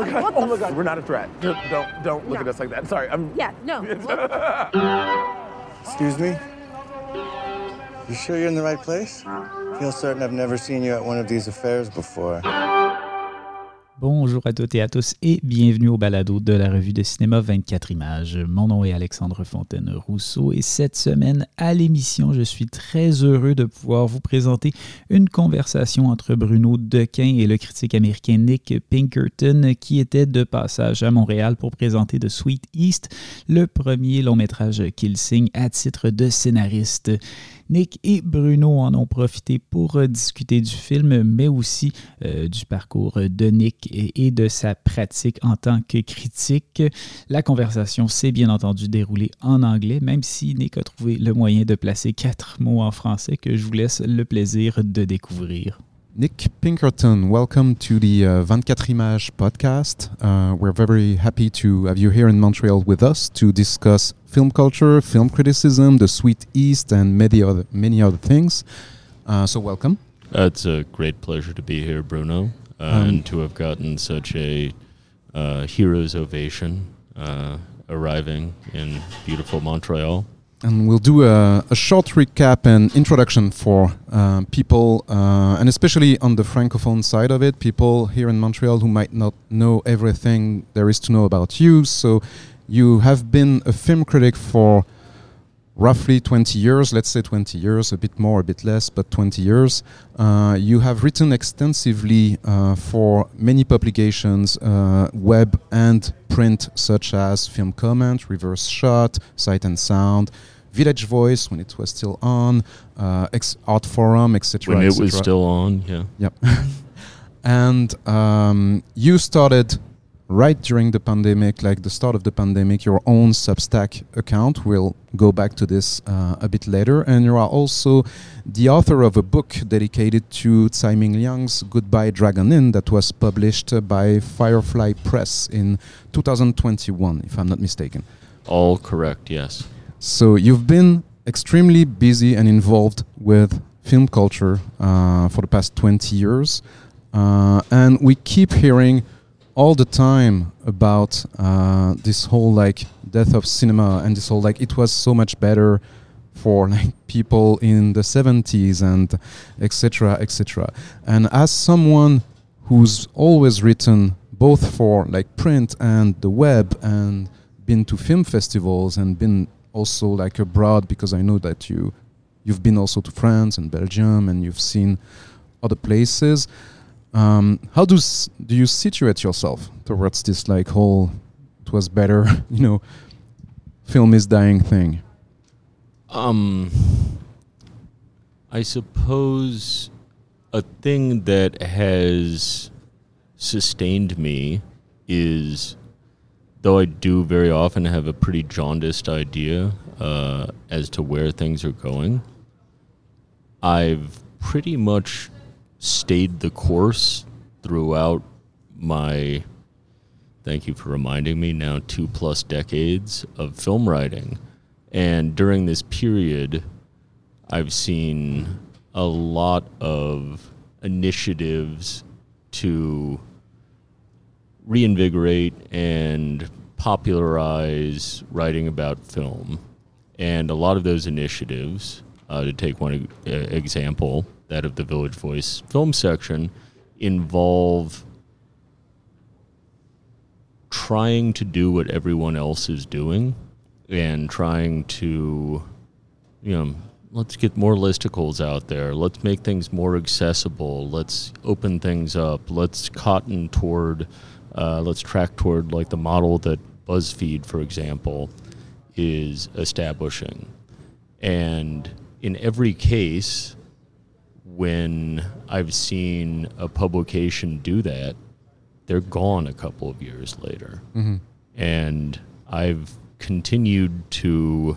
my god! What oh the my god! We're not a threat. Don't don't, don't look No. at us like that. Sorry. I'm. Yeah, no. Excuse me? You sure you're in the right place? Feel certain I've never seen you at one of these affairs before. Bonjour à toutes et à tous et bienvenue au balado de la revue de cinéma 24 images. Mon nom est Alexandre Fontaine-Rousseau et cette semaine à l'émission, je suis très heureux de pouvoir vous présenter une conversation entre Bruno Dequin et le critique américain Nick Pinkerton qui était de passage à Montréal pour présenter The Sweet East, le premier long métrage qu'il signe à titre de scénariste. Nick et Bruno en ont profité pour euh, discuter du film, mais aussi euh, du parcours de Nick et, de sa pratique en tant que critique. La conversation s'est bien entendu déroulée en anglais, même si Nick a trouvé le moyen de placer quatre mots en français que je vous laisse le plaisir de découvrir. Nick Pinkerton, welcome to the uh, 24 Images podcast. Uh, we're very happy to have you here in Montreal with us to discuss film culture, film criticism, the Sweet East, and many other many other things. Uh, so welcome. Uh, it's a great pleasure to be here, Bruno, uh, Um, and to have gotten such a uh, hero's ovation uh, arriving in beautiful Montreal. And we'll do a, a short recap and introduction for um, people, uh, and especially on the francophone side of it, people here in Montreal who might not know everything there is to know about you. So, you have been a film critic for roughly 20 years, let's say 20 years, a bit more, a bit less, but 20 years. Uh, you have written extensively uh, for many publications, uh, web and print, such as Film Comment, Reverse Shot, Sight and Sound, Village Voice when it was still on, uh, Ex- Art Forum, etc. When it was still on, yeah. Yep. and um, you started right during the pandemic, like the start of the pandemic, your own Substack account. We'll go back to this uh, a bit later. And you are also the author of a book dedicated to Tsai Ming Liang's Goodbye Dragon Inn that was published uh, by Firefly Press in 2021, if I'm not mistaken. All correct, yes. So you've been extremely busy and involved with film culture uh, for the past 20 years. Uh, and we keep hearing all the time about uh, this whole like death of cinema and this whole like it was so much better for like people in the 70s and etc etc and as someone who's always written both for like print and the web and been to film festivals and been also like abroad because I know that you you've been also to France and Belgium and you've seen other places. Um, how do do you situate yourself towards this like whole it was better, you know, film is dying thing? Um, I suppose a thing that has sustained me is, though I do very often have a pretty jaundiced idea uh, as to where things are going, I've pretty much stayed the course throughout my. Thank you for reminding me now, two plus decades of film writing. And during this period, I've seen a lot of initiatives to reinvigorate and popularize writing about film. And a lot of those initiatives, uh, to take one example, that of the Village Voice film section, involve trying to do what everyone else is doing and trying to, you know, let's get more listicles out there. Let's make things more accessible. Let's open things up. Let's cotton toward, uh, let's track toward like the model that BuzzFeed, for example, is establishing. And in every case, when I've seen a publication do that, they're gone a couple of years later. And I've continued to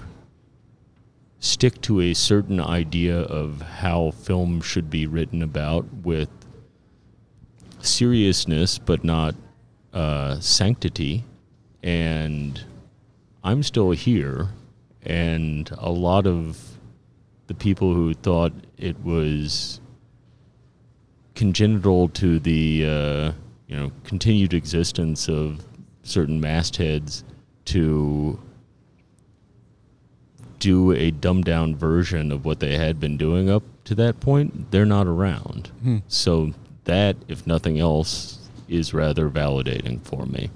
stick to a certain idea of how film should be written about with seriousness but not uh, sanctity. And I'm still here, and a lot of the people who thought it was congenital to the uh, you know continued existence of certain mastheads to do a dumbed down version of what they had been doing up to that point, they're not around. Hmm. So that, if nothing else, is rather validating for me.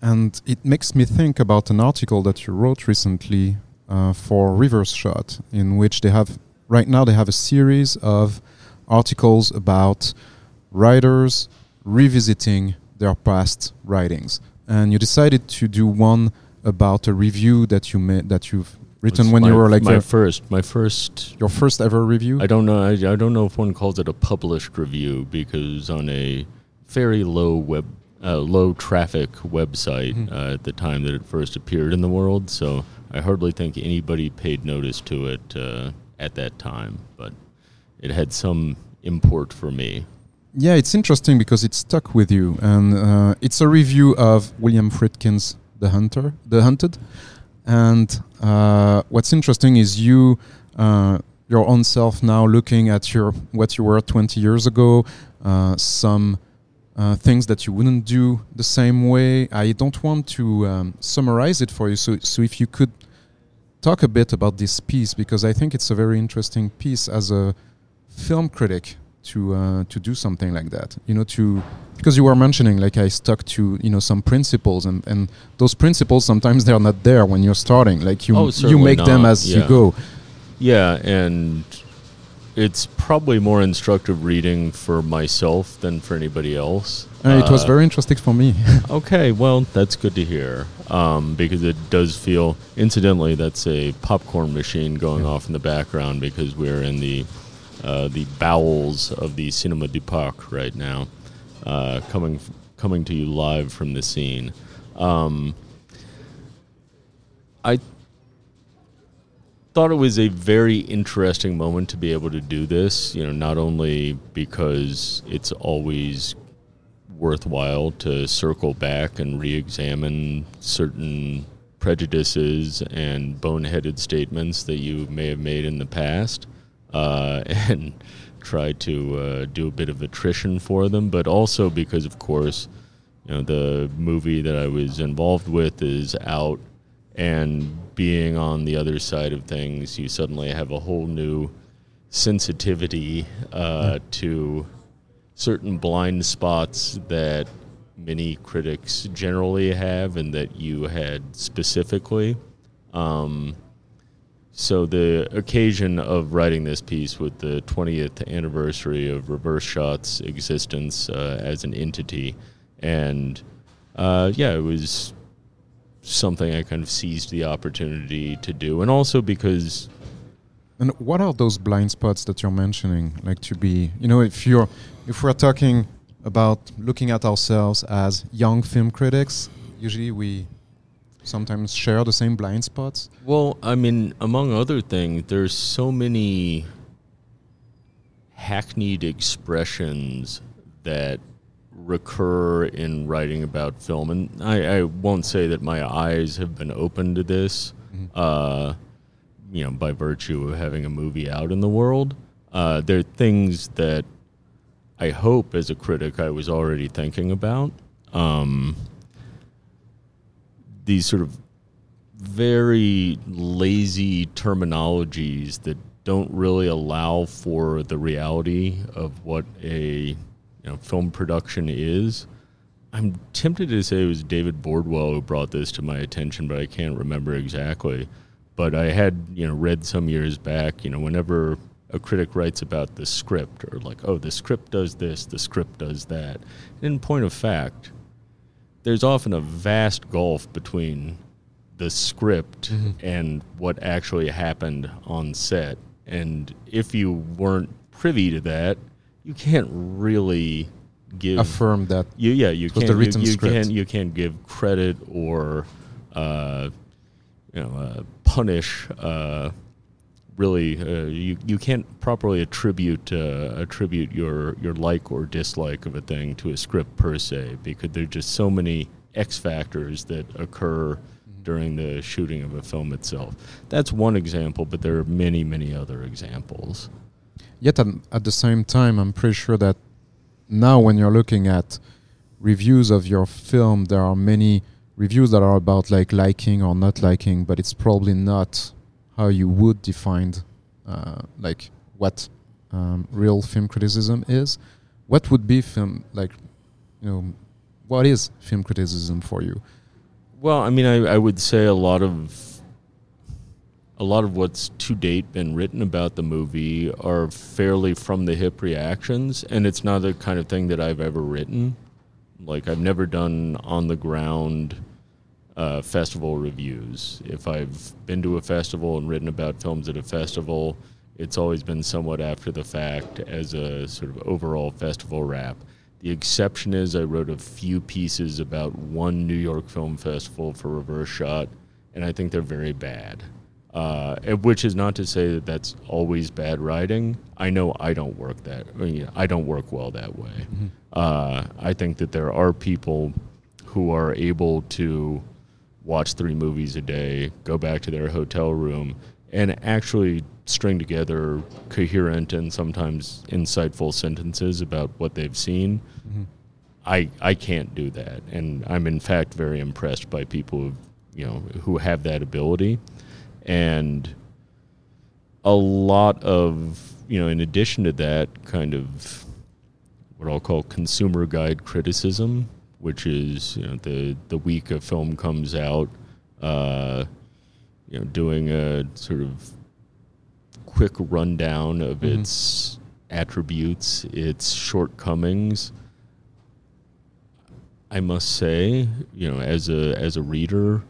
And it makes me think about an article that you wrote recently uh, for Reverse Shot, in which they have right now they have a series of articles about writers revisiting their past writings. And you decided to do one about a review that you made that you've written It's when you were like my first, my first. your first ever review. I don't know. I, I don't know if one calls it a published review because on a very low web, uh, low traffic website Mhm. uh, at the time that it first appeared in the world. So I hardly think anybody paid notice to it uh, at that time. But it had some import for me. Yeah, it's interesting because it stuck with you, and uh, it's a review of William Friedkin's *The Hunter*, *The Hunted*. And uh, what's interesting is you, uh, your own self, now looking at your what you were 20 years ago, uh, some uh, things that you wouldn't do the same way. I don't want to um, summarize it for you, so so if you could talk a bit about this piece because I think it's a very interesting piece as a film critic to uh, to do something like that. You know, to because you were mentioning like I stuck to you know some principles and and those principles sometimes they're not there when you're starting. Like you Oh, you make them not, as you go. Yeah, and it's probably more instructive reading for myself than for anybody else. And it was Uh, very interesting for me. Okay, well, that's good to hear um, because it does feel. Incidentally, that's a popcorn machine going off in the background because we're in the uh, the bowels of the Cinema du Parc right now, uh, coming f- coming to you live from the scene. Um, I thought it was a very interesting moment to be able to do this. You know, not only because it's always worthwhile to circle back and re-examine certain prejudices and boneheaded statements that you may have made in the past, uh, and try to uh, do a bit of attrition for them, but also because, of course, you know the movie that I was involved with is out, and being on the other side of things, you suddenly have a whole new sensitivity uh, to certain blind spots that many critics generally have and that you had specifically. Um, so the occasion of writing this piece with the 20th anniversary of Reverse Shot's existence uh, as an entity, and uh, yeah, it was something I kind of seized the opportunity to do, and also because And what are those blind spots that you're mentioning? Like to be, you know, if you're, if we're talking about looking at ourselves as young film critics, usually we sometimes share the same blind spots. Well, I mean, among other things, there's so many hackneyed expressions that recur in writing about film, and I, I won't say that my eyes have been open to this, uh, you know, by virtue of having a movie out in the world. Uh, there are things that I hope, as a critic, I was already thinking about. Um, these sort of very lazy terminologies that don't really allow for the reality of what a you know, film production is. I'm tempted to say it was David Bordwell who brought this to my attention, but I can't remember exactly. But I had you know read some years back, you know, whenever a critic writes about the script or like, oh, the script does this, the script does that. In point of fact, there's often a vast gulf between the script mm-hmm. and what actually happened on set. And if you weren't privy to that, you can't really give Affirm that you yeah you can't you- you, can't you can't give credit or uh, you know uh, punish uh, really uh, you you can't properly attribute uh, attribute your your like or dislike of a thing to a script per se because there's just so many X factors that occur during the shooting of a film itself. That's one example, but there are many many other examples. Yet at, at the same time, I'm pretty sure that now when you're looking at reviews of your film, there are many reviews that are about like liking or not liking, but it's probably not how you would define uh, like what um, real film criticism is. What would be film like? You know, what is film criticism for you? Well, I mean, I, I would say a lot of a lot of what's to date been written about the movie are fairly from the hip reactions, and it's not the kind of thing that I've ever written. Like I've never done on the ground uh, festival reviews. If I've been to a festival and written about films at a festival, it's always been somewhat after the fact as a sort of overall festival wrap. The exception is I wrote a few pieces about one New York Film Festival for Reverse Shot, and I think they're very bad. Uh, which is not to say that that's always bad writing. I know I don't work that. I, mean, I don't work well that way. Mm-hmm. Uh, I think that there are people who are able to watch three movies a day, go back to their hotel room, and actually string together coherent and sometimes insightful sentences about what they've seen. Mm-hmm. I I can't do that, and I'm in fact very impressed by people who, you know who have that ability, and a lot of you know in addition to that kind of what I'll call consumer guide criticism, which is you know the the week a film comes out, uh, you know doing a sort of quick rundown of mm-hmm. its attributes, its shortcomings. I must say, you know, as a as a reader,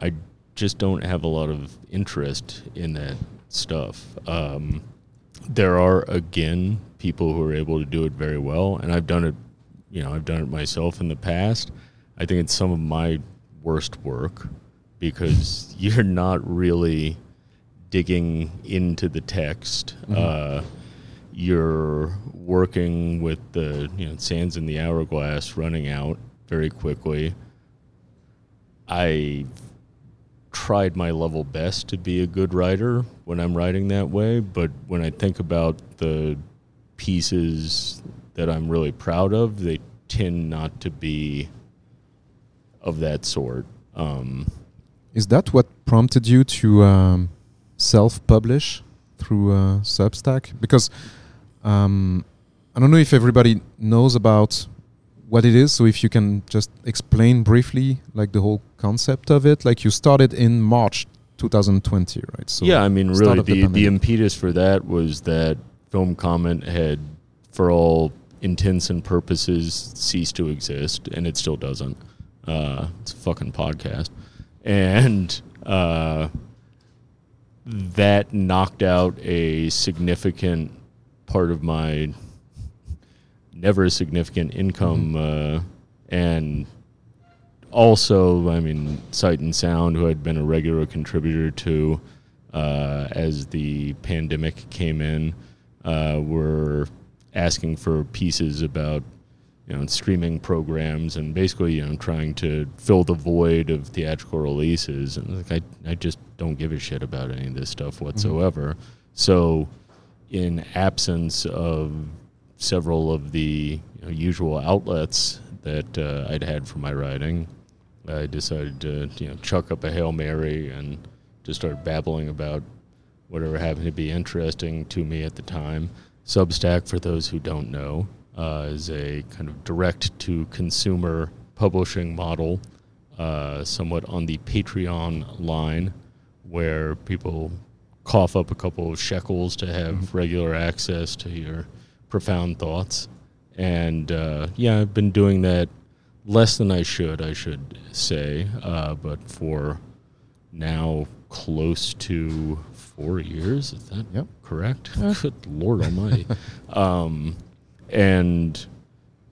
I just don't have a lot of interest in that stuff. Um, there are again people who are able to do it very well, and I've done it. You know, I've done it myself in the past. I think it's some of my worst work because you're not really digging into the text. Mm-hmm. Uh, you're working with the you know sands in the hourglass running out very quickly. I tried my level best to be a good writer when I'm writing that way, but when I think about the pieces that I'm really proud of, they tend not to be of that sort. Um, Is that what prompted you to um, self-publish through uh, Substack? Because um, I don't know if everybody knows about what it is. So if you can just explain briefly, like the whole concept of it. Like you started in March 2020, right? So yeah, I mean, really, the the, the impetus for that was that Film Comment had, for all intents and purposes, ceased to exist, and it still doesn't. Uh, it's a fucking podcast, and. Uh, that knocked out a significant part of my never significant income mm-hmm. uh, and also i mean sight and sound who had been a regular contributor to uh, as the pandemic came in uh, were asking for pieces about you know streaming programs and basically you know trying to fill the void of theatrical releases and like I, I just don't give a shit about any of this stuff mm-hmm. whatsoever mm-hmm. so in absence of several of the you know, usual outlets that uh, I'd had for my writing I decided to you know chuck up a hail mary and just start babbling about whatever happened to be interesting to me at the time Substack for those who don't know uh, is a kind of direct to consumer publishing model, uh, somewhat on the Patreon line, where people cough up a couple of shekels to have mm-hmm. regular access to your profound thoughts. And uh, yeah, I've been doing that less than I should, I should say, uh, but for now close to four years. Is that yep. correct? Good Lord Almighty. um, and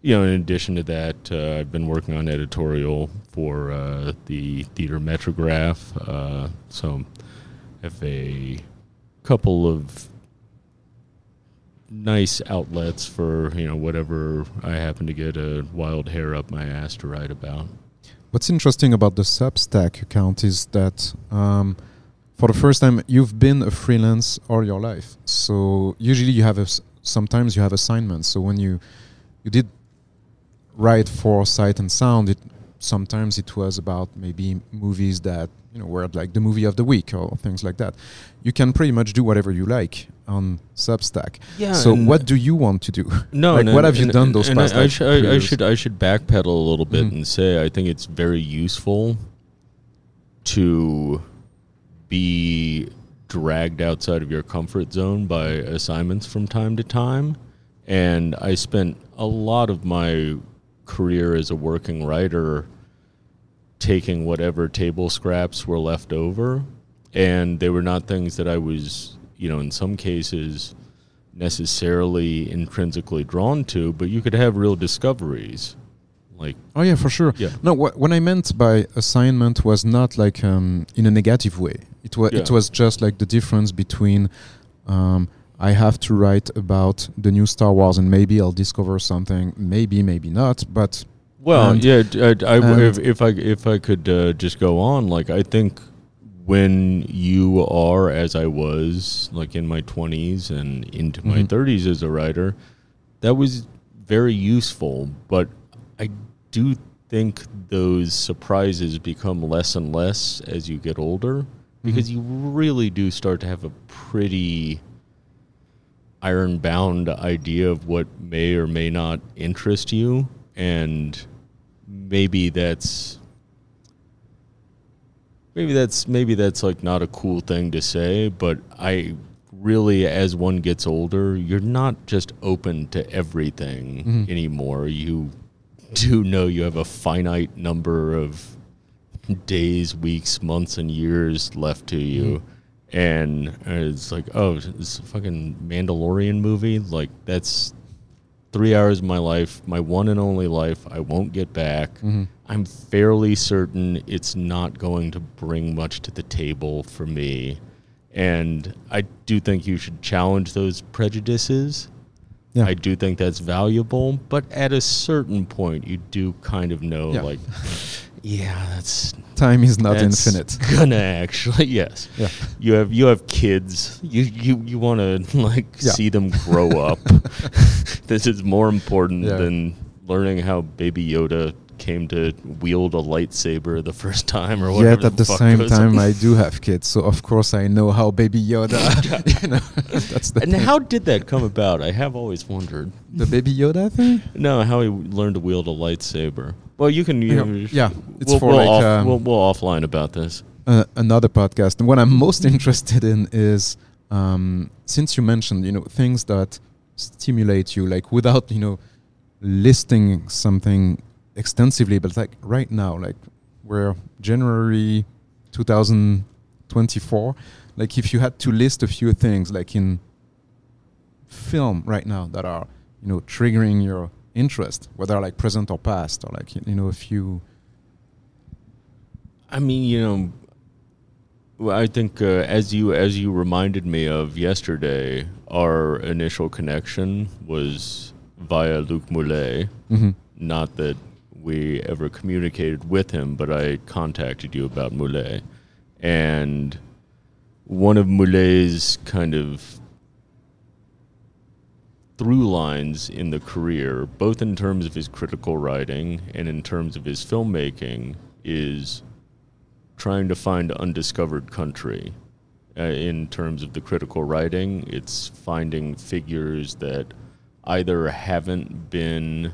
you know, in addition to that, uh, I've been working on editorial for uh, the Theater Metrograph. Uh, so I have a couple of nice outlets for you know whatever I happen to get a wild hair up my ass to write about. What's interesting about the Substack account is that um, for the first time you've been a freelance all your life. So usually you have a sometimes you have assignments. So when you you did write for sight and sound, it sometimes it was about maybe movies that you know word like the movie of the week or things like that. You can pretty much do whatever you like on Substack. Yeah. so what do you want to do? No, Like, and- what have you done those past, I, should, I, I should I should backpedal a little bit Mhm. and say I think it's very useful to be dragged outside of your comfort zone by assignments from time to time. And I spent a lot of my career as a working writer taking whatever table scraps were left over. And they were not things that I was, you know, in some cases necessarily intrinsically drawn to, but you could have real discoveries. Like, Oh yeah, for sure. Yeah. No, what what I meant by assignment was not like um, in a negative way. It was it was just like the difference between um, I have to write about the new Star Wars and maybe I'll discover something, maybe maybe not, but well, And- yeah, d- I, I- if, if I if I could uh, just go on, like I think when you are, as I was, like in my twenties and into my Mhm. thirties as a writer, that was very useful. But I do think those surprises become less and less as you get older because you really do start to have a pretty iron bound idea of what may or may not interest you and maybe that's maybe that's maybe that's like not a cool thing to say but i really as one gets older you're not just open to everything Mhm. anymore. You do know you have a finite number of days weeks months and years left to you. And it's like oh this fucking mandalorian movie? Like that's three hours of my life my one and only life i won't get back Mhm. i'm fairly certain it's not going to bring much to the table for me and i do think you should challenge those prejudices Yeah. i do think that's valuable but at a certain point you do kind of know Yeah. like yeah that's time is not that's infinite. Gonna actually, yes. Yeah. You have you have kids. You you you want to like Yeah. see them grow up. this is more important Yeah. than learning how Baby Yoda came to wield a lightsaber the first time or whatever. Yet at the fuck same time. I do have kids, so of course I know how Baby Yoda. you know, that's the and thing. how did that come about? I have always wondered. the Baby Yoda thing. No, how he learned to wield a lightsaber. Well, you can. You Yeah, yeah, it's we'll, for we'll like, off, um, we'll, we'll offline about this. uh, another podcast. And what I'm most interested in is um, since you mentioned, you know, things that stimulate you, like without, you know, listing something extensively, but like right now, like we're January 2024. Like if you had to list a few things, like in film right now, that are, you know, triggering your interest, whether like present or past, or like, you know, a few. I mean, you know, well, I think uh, as you as you reminded me of yesterday, our initial connection was via Luc Moullet. Mhm. Not that we ever communicated with him, but I contacted you about Moullet, and one of Moullet's kind of through lines in the career, both in terms of his critical writing and in terms of his filmmaking, is trying to find undiscovered country. Uh, in terms of the critical writing, it's finding figures that either haven't been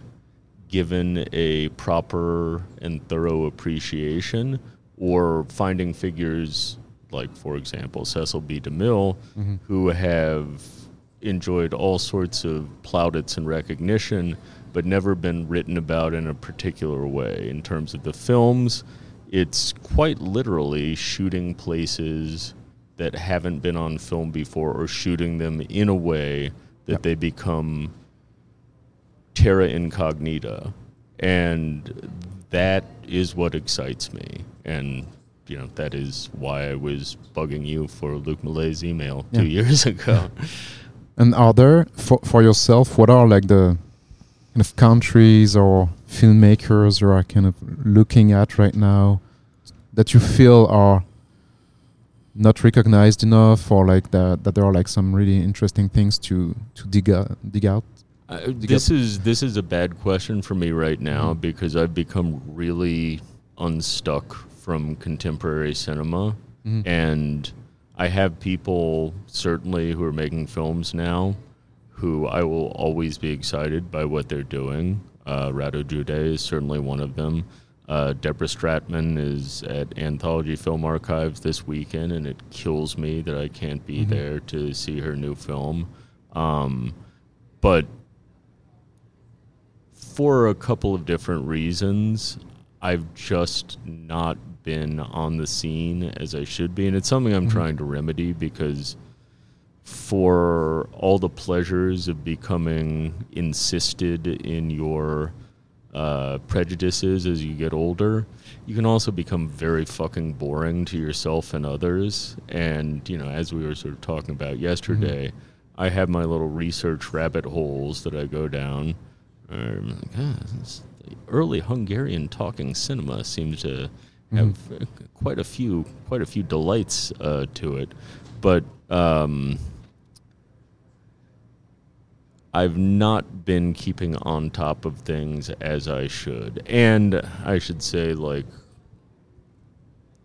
given a proper and thorough appreciation or finding figures like, for example, Cecil B. DeMille, mm-hmm. who have enjoyed all sorts of plaudits and recognition, but never been written about in a particular way. In terms of the films, it's quite literally shooting places that haven't been on film before or shooting them in a way that Yep. they become terra incognita. And that is what excites me. And, you know, that is why I was bugging you for Luc Moullet's email two years ago. And are there for for yourself? What are like the kind of countries or filmmakers you are kind of looking at right now that you feel are not recognized enough, or like that that there are like some really interesting things to to dig out, dig out? Uh, this is this is a bad question for me right now because I've become really unstuck from contemporary cinema, and I have people certainly who are making films now, who I will always be excited by what they're doing. Uh, Radu Jude is certainly one of them. Uh, Deborah Stratman is at Anthology Film Archives this weekend, and it kills me that I can't be there to see her new film. Um, but for a couple of different reasons, I've just not been on the scene as I should be. And it's something I'm trying to remedy because for all the pleasures of becoming insisted in your uh, prejudices as you get older, you can also become very fucking boring to yourself and others. And, you know, as we were sort of talking about yesterday, I have my little research rabbit holes that I go down. Um, ah, the early Hungarian talking cinema seems to have uh, quite a few quite a few delights uh, to it, but um, I've not been keeping on top of things as I should, and I should say like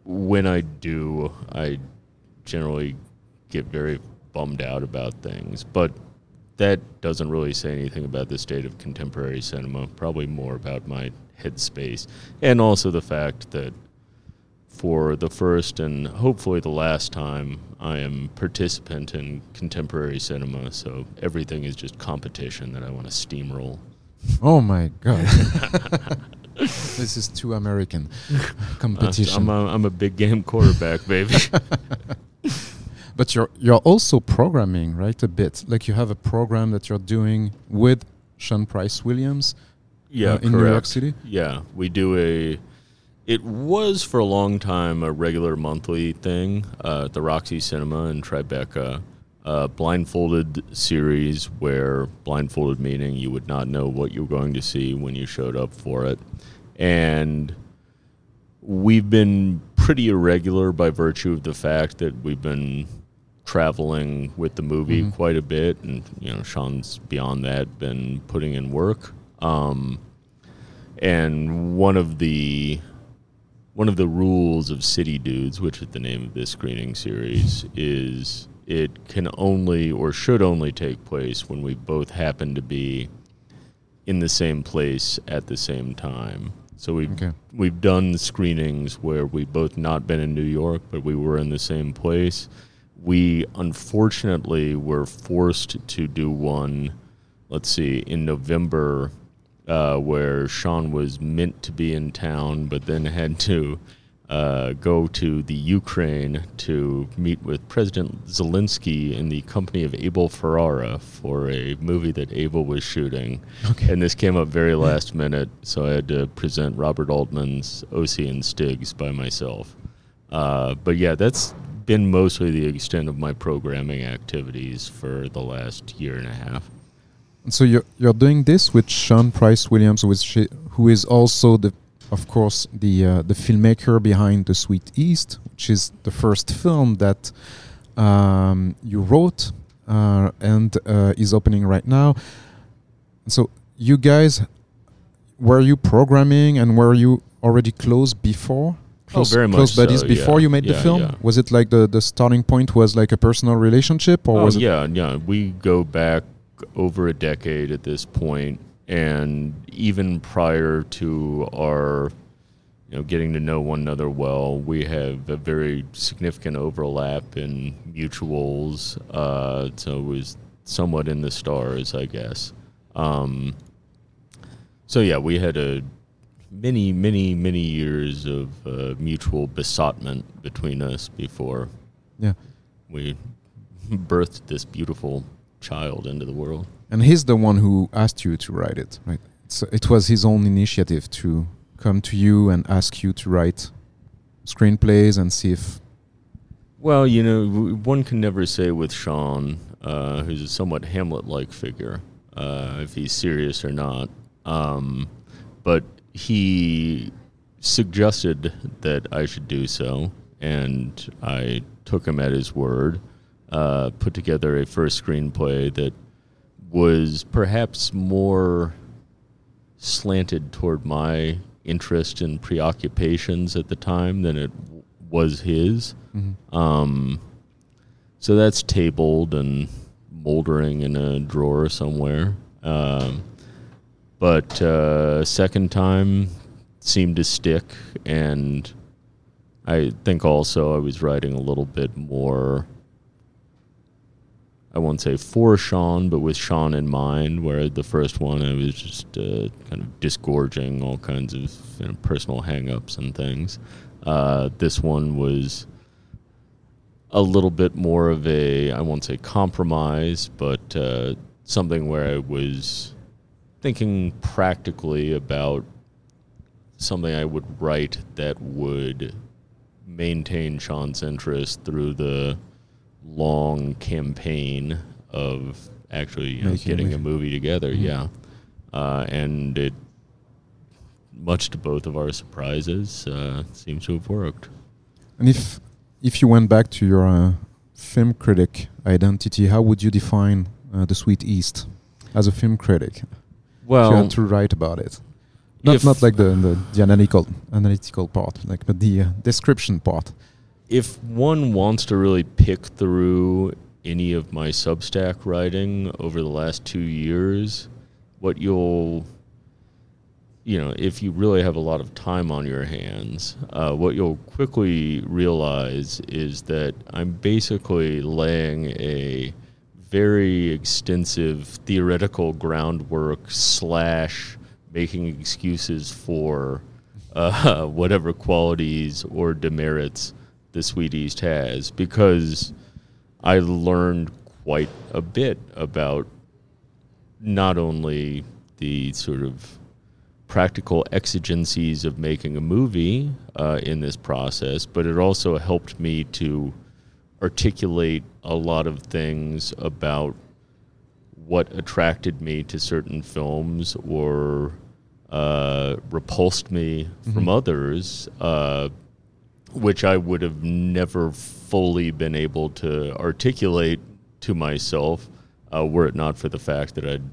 when I do, I generally get very bummed out about things, but that doesn't really say anything about the state of contemporary cinema. Probably more about my headspace, and also the fact that for the first and hopefully the last time, I am participant in contemporary cinema. So everything is just competition that I want to steamroll. Oh my god. this is too American Uh, competition. I'm a, I'm a big game quarterback, baby. But you're you're also programming, right? A bit like you have a program that you're doing with Sean Price Williams. Yeah, uh, in New York. City. Yeah, we do a. It was for a long time a regular monthly thing uh, at the Roxy Cinema in Tribeca. A blindfolded series where blindfolded meaning you would not know what you were going to see when you showed up for it, and we've been pretty irregular by virtue of the fact that we've been traveling with the movie quite a bit, and you know, Sean's beyond that been putting in work. Um, and one of the one of the rules of City Dudes, which is the name of this screening series, is it can only or should only take place when we both happen to be in the same place at the same time. So we've Okay. we've done screenings where we've both not been in New York, but we were in the same place. We unfortunately were forced to do one, let's see, in November, uh, where Sean was meant to be in town, but then had to uh, go to the Ukraine to meet with President Zelensky in the company of Abel Ferrara for a movie that Abel was shooting. And this came up very last minute, so I had to present Robert Altman's O.C. and Stiggs by myself. Uh, but yeah, that's been mostly the extent of my programming activities for the last year and a half. So you're you're doing this with Sean Price Williams, which who is also the, of course, the uh, the filmmaker behind The Sweet East, which is the first film that um, you wrote uh, and uh, is opening right now. So you guys, were you programming and were you already close before? Close, Oh, very much close buddies so, before yeah. you made the film. yeah. Was it like the the starting point was like a personal relationship, or oh was it? yeah, yeah. We go back over a decade at this point, and even prior to our, you know, getting to know one another well, we have a very significant overlap in mutuals. Uh, so it was somewhat in the stars, I guess. Um, so yeah, we had a many, many, many years of uh, mutual besotment between us before Yeah. we birthed this beautiful child into the world. And he's the one who asked you to write it, right? So it was his own initiative to come to you and ask you to write screenplays and see if. Well, you know, one can never say with Sean, uh, who's a somewhat Hamlet-like figure, uh, if he's serious or not. Um, but he suggested that I should do so, and I took him at his word. Uh, put together a first screenplay that was perhaps more slanted toward my interest and preoccupations at the time than it w- was his. Um, so that's tabled and moldering in a drawer somewhere. Um, but uh, second time seemed to stick, and I think also I was writing a little bit more. I won't say for Sean, but with Sean in mind. Where the first one, I was just uh, kind of disgorging all kinds of you know, personal hang-ups and things. Uh, this one was a little bit more of a, I won't say compromise, but uh, something where I was thinking practically about something I would write that would maintain Sean's interest through the long campaign of actually you know, Making a getting a movie. movie together. Mhm. Yeah, uh, and it, much to both of our surprises, uh, seems to have worked. And if if you went back to your uh, film critic identity, how would you define uh, the Sweet East as a film critic? If you Well, to write about it, not not like the, the the analytical analytical part, like but the uh, description part. if one wants to really pick through any of my Substack writing over the last two years, what you'll, you know, if you really have a lot of time on your hands, uh, what you'll quickly realize is that I'm basically laying a very extensive theoretical groundwork slash making excuses for uh, whatever qualities or demerits the Sweet East has because I learned quite a bit about not only the sort of practical exigencies of making a movie uh, in this process, but it also helped me to articulate a lot of things about what attracted me to certain films or uh, repulsed me from others, uh, which I would have never fully been able to articulate to myself uh, were it not for the fact that I'd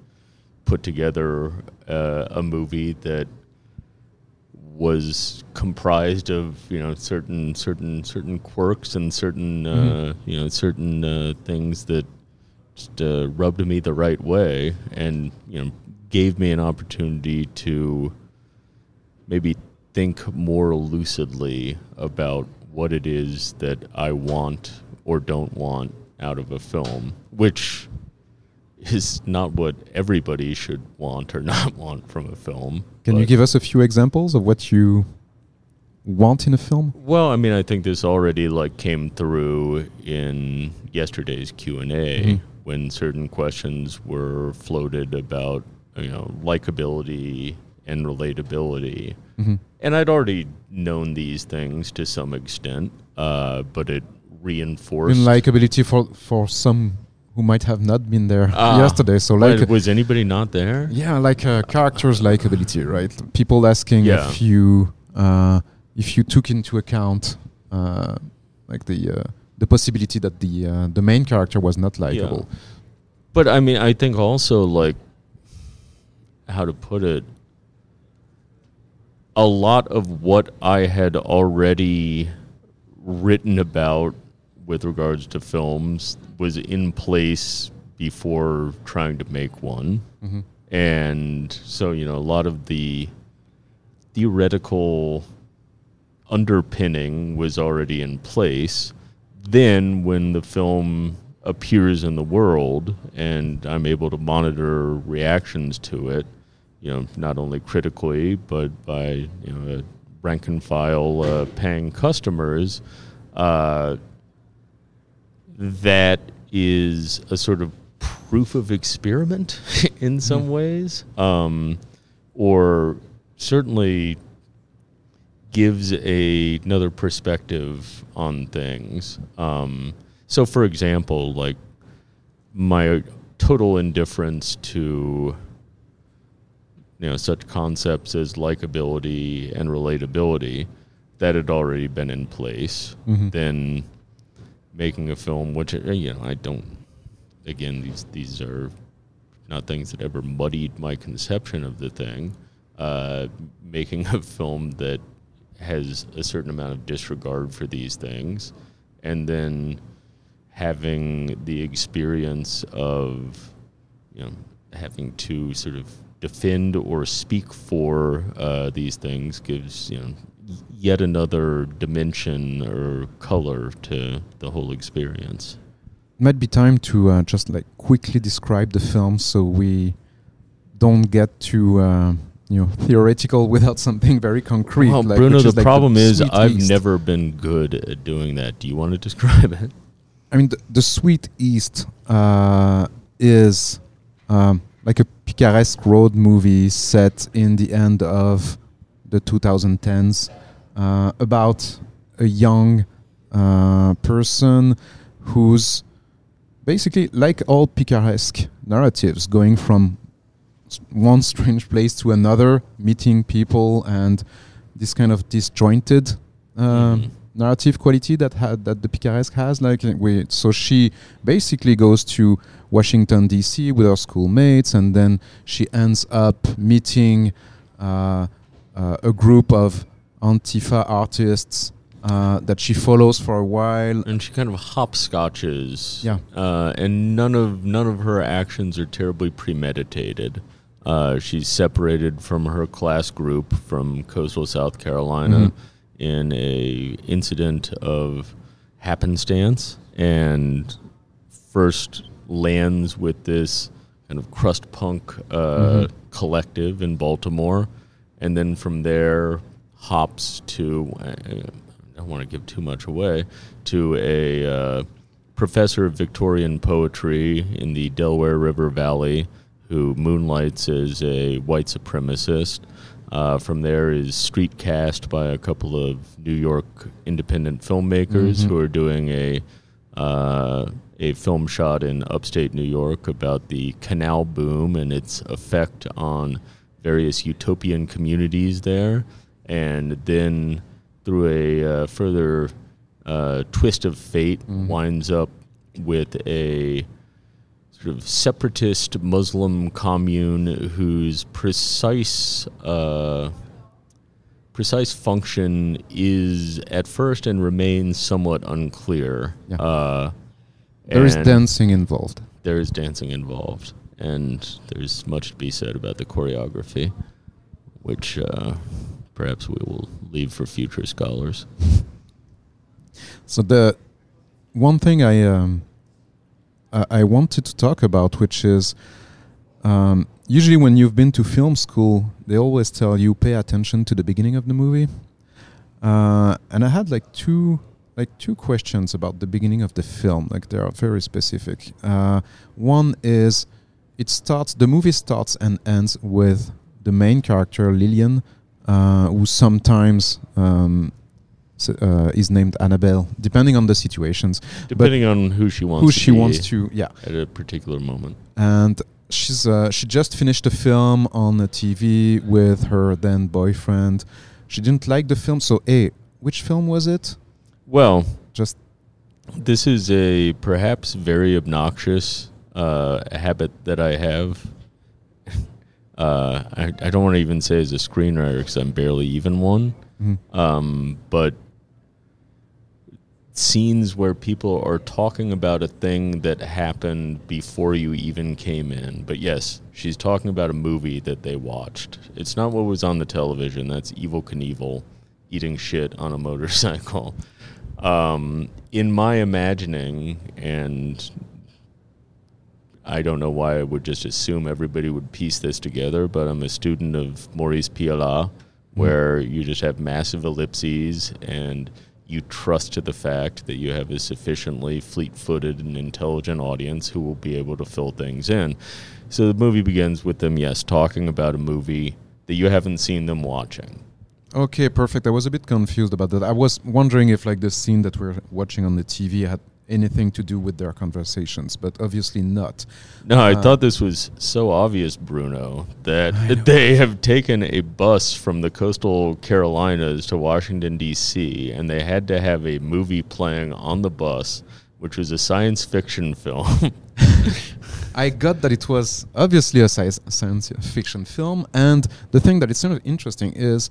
put together uh, a movie that was comprised of you know certain certain certain quirks and certain uh, you know certain uh, things that just uh, rubbed me the right way and you know gave me an opportunity to maybe think more lucidly about what it is that I want or don't want out of a film, which is not what everybody should want or not want from a film. Can you give us a few examples of what you want in a film? Well, I mean, I think this already like came through in yesterday's Q and A Mhm. when certain questions were floated about you know likability and relatability, hmm and I'd already known these things to some extent, uh, but it reinforced. In likability for for some who might have not been there Ah, yesterday. So like was anybody not there? yeah, like uh, characters likability, right? People asking Yeah. if you uh, if you took into account uh, like the uh, the possibility that the uh, the main character was not likable. But I mean, I think also like how to put it. A lot of what I had already written about with regards to films was in place before trying to make one. Mhm. And so, you know, a lot of the theoretical underpinning was already in place. Then, when the film appears in the world and I'm able to monitor reactions to it, you know, not only critically, but by, you know, rank and file uh, paying customers, uh, that is a sort of proof of experiment in some ways, um, or certainly gives a, another perspective on things. Um, so, for example, like my total indifference to you know such concepts as likability and relatability that had already been in place Mhm. then making a film which uh, you know I don't again these these are not things that ever muddied my conception of the thing. Uh, making a film that has a certain amount of disregard for these things, and then having the experience of, you know, having to sort of defend or speak for uh, these things gives you know yet another dimension or color to the whole experience. might be time to uh, just like quickly describe the film so we don't get too uh, you know theoretical without something very concrete. Well, like, Bruno, the like problem is I've East. never been good at doing that. Do you want to describe it? I mean, the, the Sweet East uh, is um, like a picaresque road movie set in the end of the 2010s uh, about a young uh, person who's basically like all picaresque narratives going from one strange place to another, meeting people, and this kind of disjointed uh, Mhm. narrative quality that had that the picaresque has. Like uh, we, so she basically goes to Washington D.C. with her schoolmates, and then she ends up meeting uh, uh, a group of Antifa artists uh, that she follows for a while. and she kind of hopscotches. Yeah. Uh, and none of none of her actions are terribly premeditated. Uh, she's separated from her class group from coastal South Carolina Mhm. in a incident of happenstance, and first lands with this kind of crust punk uh, Mhm. collective in Baltimore, and then from there hops to I don't want to give too much away to a uh, professor of Victorian poetry in the Delaware River Valley who moonlights as a white supremacist. Uh, from there is street cast by a couple of New York independent filmmakers Mhm. who are doing a uh, a film shot in upstate New York about the canal boom and its effect on various utopian communities there, and then through a uh, further uh, twist of fate, Mhm. winds up with a sort of separatist Muslim commune whose precise uh, precise function is at first and remains somewhat unclear. Yeah. Uh, There is dancing involved. There is dancing involved, and there's much to be said about the choreography, which uh, perhaps we will leave for future scholars. So the one thing I um, I wanted to talk about, which is um, usually when you've been to film school, they always tell you pay attention to the beginning of the movie. Uh, and I had like two like two questions about the beginning of the film. Like they are very specific. Uh, one is it starts the movie starts and ends with the main character Lillian, who sometimes um, uh, is named Annabelle, depending on the situations. Depending on who she wants who to she wants to, yeah. at a particular moment. And she's uh, she just finished a film on the TV with her then boyfriend. She didn't like the film, so hey, which film was it? Well, Just this is a perhaps very obnoxious uh, habit that I have. Uh, I, I don't want to even say as a screenwriter because I'm barely even one. mhm. um, but scenes where people are talking about a thing that happened before you even came in. But yes, she's talking about a movie that they watched. It's not what was on the television. That's Evil Knievel eating shit on a motorcycle. Um, in my imagining, and I don't know why I would just assume everybody would piece this together, but I'm a student of Maurice Pialat, mm-hmm. where you just have massive ellipses and you trust to the fact that you have a sufficiently fleet footed and intelligent audience who will be able to fill things in. So the movie begins with them, yes, talking about a movie that you haven't seen them watching. okay, perfect. I was a bit confused about that. I was wondering if like the scene that we're watching on the TV had anything to do with their conversations, but obviously not. No, I Uh, thought this was so obvious, Bruno, that they have taken a bus from the coastal Carolinas to Washington, D.C., and they had to have a movie playing on the bus, which was a science fiction film. I got that it was obviously a science, science fiction film, and the thing that is sort of interesting is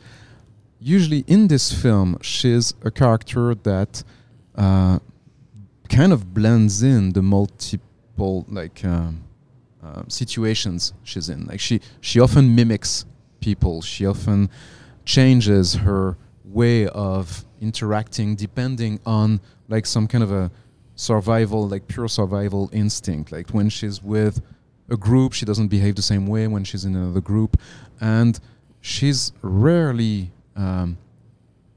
usually in this film she's a character that uh, kind of blends in the multiple like um, uh, situations she's in. Like she she often mimics people. She often changes her way of interacting depending on like some kind of a survival like pure survival instinct like when she's with a group she doesn't behave the same way when she's in another group and she's rarely um,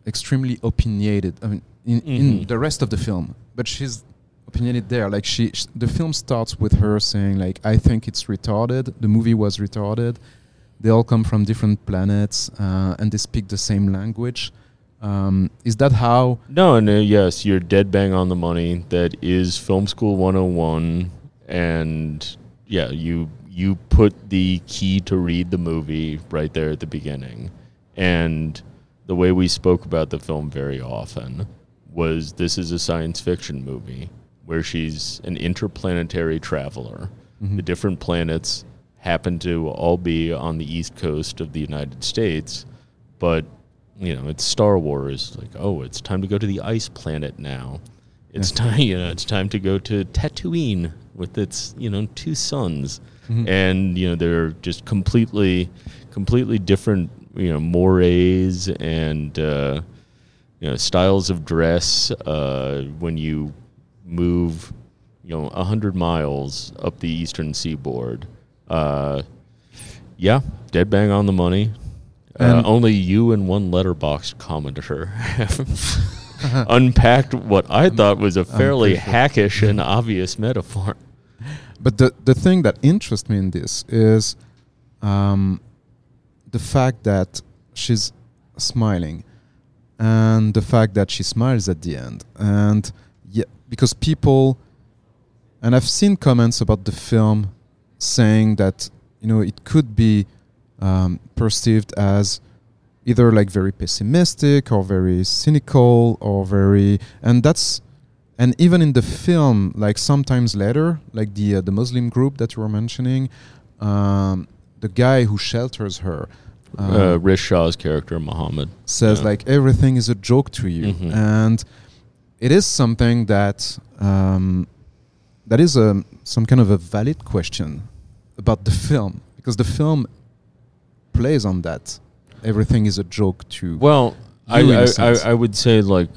extremely opinionated i mean in, in Mhm. the rest of the film but she's opinionated there like she sh- the film starts with her saying like i think it's retarded the movie was retarded they all come from different planets uh, and they speak the same language um, is that how No, no, yes, you're dead bang on the money. That is Film School 101 and yeah, you you put the key to read the movie right there at the beginning. And the way we spoke about the film very often was this is a science fiction movie where she's an interplanetary traveler. Mhm. The different planets happen to all be on the east coast of the United States, but you know, it's Star Wars. Like, oh, it's time to go to the ice planet now. It's time, you know, it's time to go to Tatooine with its, you know, two suns, Mhm. and you know, they're just completely, completely different, you know, mores and uh, you know styles of dress. Uh, when you move, you know, a hundred miles up the eastern seaboard. Uh, yeah, dead bang on the money. Uh, And- only you and one Letterboxd commenter have unpacked what I thought was a fairly sure. hackish and obvious metaphor. But the the thing that interests me in this is um, the fact that she's smiling, and the fact that she smiles at the end, and yeah, because people, and I've seen comments about the film saying that you know it could be um, perceived as either like very pessimistic or very cynical or very, and that's and even in the film like sometimes later like the uh, the muslim group that you were mentioning um, the guy who shelters her uh, Uh, Rish Shah's character, Muhammad. says yeah. like everything is a joke to you Mhm. and it is something that um, that is a some kind of a valid question about the film because the film plays on that everything is a joke to Well, I, You, I, I, sense. I would say, like,